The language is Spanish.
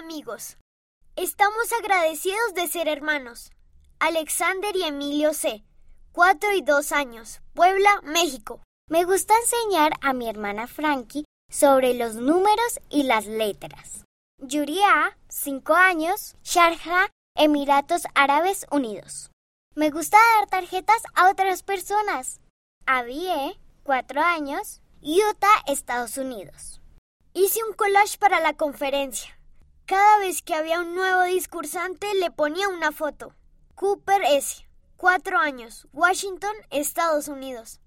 amigos. Estamos agradecidos de ser hermanos. Alexander y Emilio C. 4 y 2 años. Puebla, México. Me gusta enseñar a mi hermana Frankie sobre los números y las letras. Yuria, 5 años. Sharjah, Emiratos Árabes Unidos. Me gusta dar tarjetas a otras personas. Abie, 4 años. Utah, Estados Unidos. Hice un collage para la conferencia. Cada vez que había un nuevo discursante le ponía una foto. Cooper S. 4 años. Washington, Estados Unidos.